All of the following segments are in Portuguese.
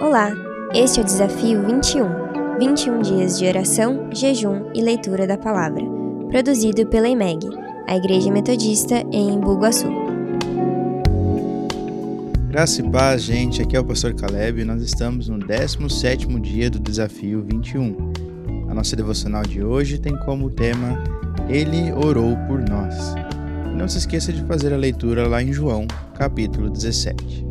Olá, este é o Desafio 21. 21 dias de oração, jejum e leitura da palavra. Produzido pela IMEG, a Igreja Metodista em Bugaçu. Graça e paz, gente. Aqui é o Pastor Caleb e nós estamos no 17º dia do Desafio 21. A nossa devocional de hoje tem como tema Ele orou por nós. Não se esqueça de fazer a leitura lá em João, capítulo 17.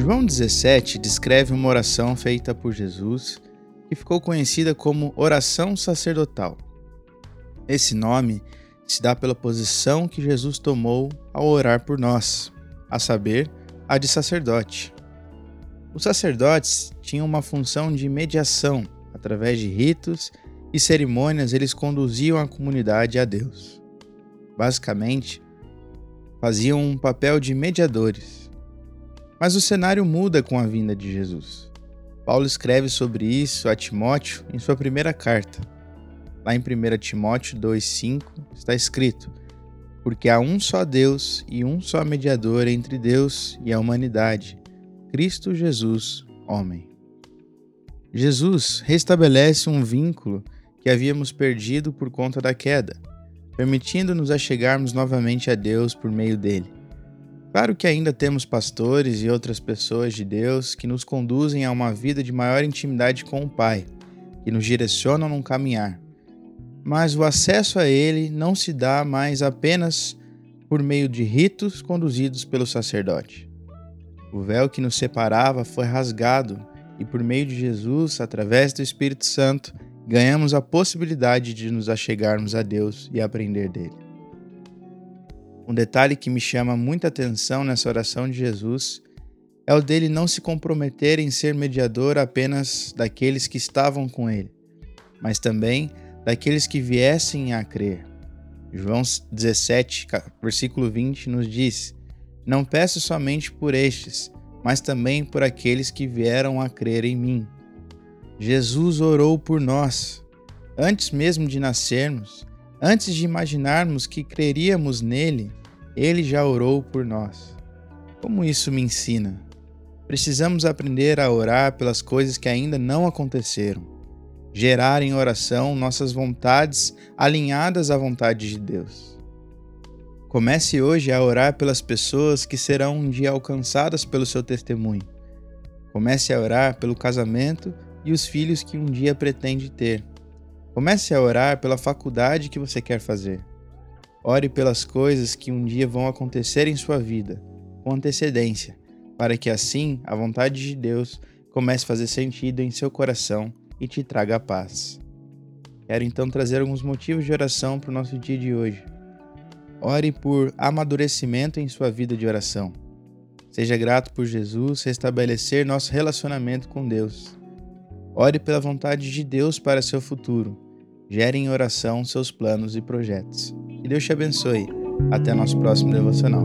João 17 descreve uma oração feita por Jesus que ficou conhecida como oração sacerdotal. Esse nome se dá pela posição que Jesus tomou ao orar por nós, a saber, a de sacerdote. Os sacerdotes tinham uma função de mediação, através de ritos e cerimônias, eles conduziam a comunidade a Deus. Basicamente, faziam um papel de mediadores. Mas o cenário muda com a vinda de Jesus. Paulo escreve sobre isso a Timóteo em sua primeira carta. Lá em 1 Timóteo 2,5 está escrito: Porque há um só Deus e um só mediador entre Deus e a humanidade, Cristo Jesus, homem. Jesus restabelece um vínculo que havíamos perdido por conta da queda, permitindo-nos achegarmos novamente a Deus por meio dele. Claro que ainda temos pastores e outras pessoas de Deus que nos conduzem a uma vida de maior intimidade com o Pai, que nos direcionam num caminhar. Mas o acesso a Ele não se dá mais apenas por meio de ritos conduzidos pelo sacerdote. O véu que nos separava foi rasgado e, por meio de Jesus, através do Espírito Santo, ganhamos a possibilidade de nos achegarmos a Deus e aprender dele. Um detalhe que me chama muita atenção nessa oração de Jesus é o dele não se comprometer em ser mediador apenas daqueles que estavam com ele, mas também daqueles que viessem a crer. João 17, versículo 20 nos diz: Não peço somente por estes, mas também por aqueles que vieram a crer em mim. Jesus orou por nós. Antes mesmo de nascermos, antes de imaginarmos que creríamos nele, ele já orou por nós. Como isso me ensina? Precisamos aprender a orar pelas coisas que ainda não aconteceram. Gerar em oração nossas vontades alinhadas à vontade de Deus. Comece hoje a orar pelas pessoas que serão um dia alcançadas pelo seu testemunho. Comece a orar pelo casamento e os filhos que um dia pretende ter. Comece a orar pela faculdade que você quer fazer. Ore pelas coisas que um dia vão acontecer em sua vida, com antecedência, para que assim a vontade de Deus comece a fazer sentido em seu coração e te traga paz. Quero então trazer alguns motivos de oração para o nosso dia de hoje. Ore por amadurecimento em sua vida de oração. Seja grato por Jesus restabelecer nosso relacionamento com Deus. Ore pela vontade de Deus para seu futuro. Gere em oração seus planos e projetos. Que Deus te abençoe. Até nosso próximo devocional.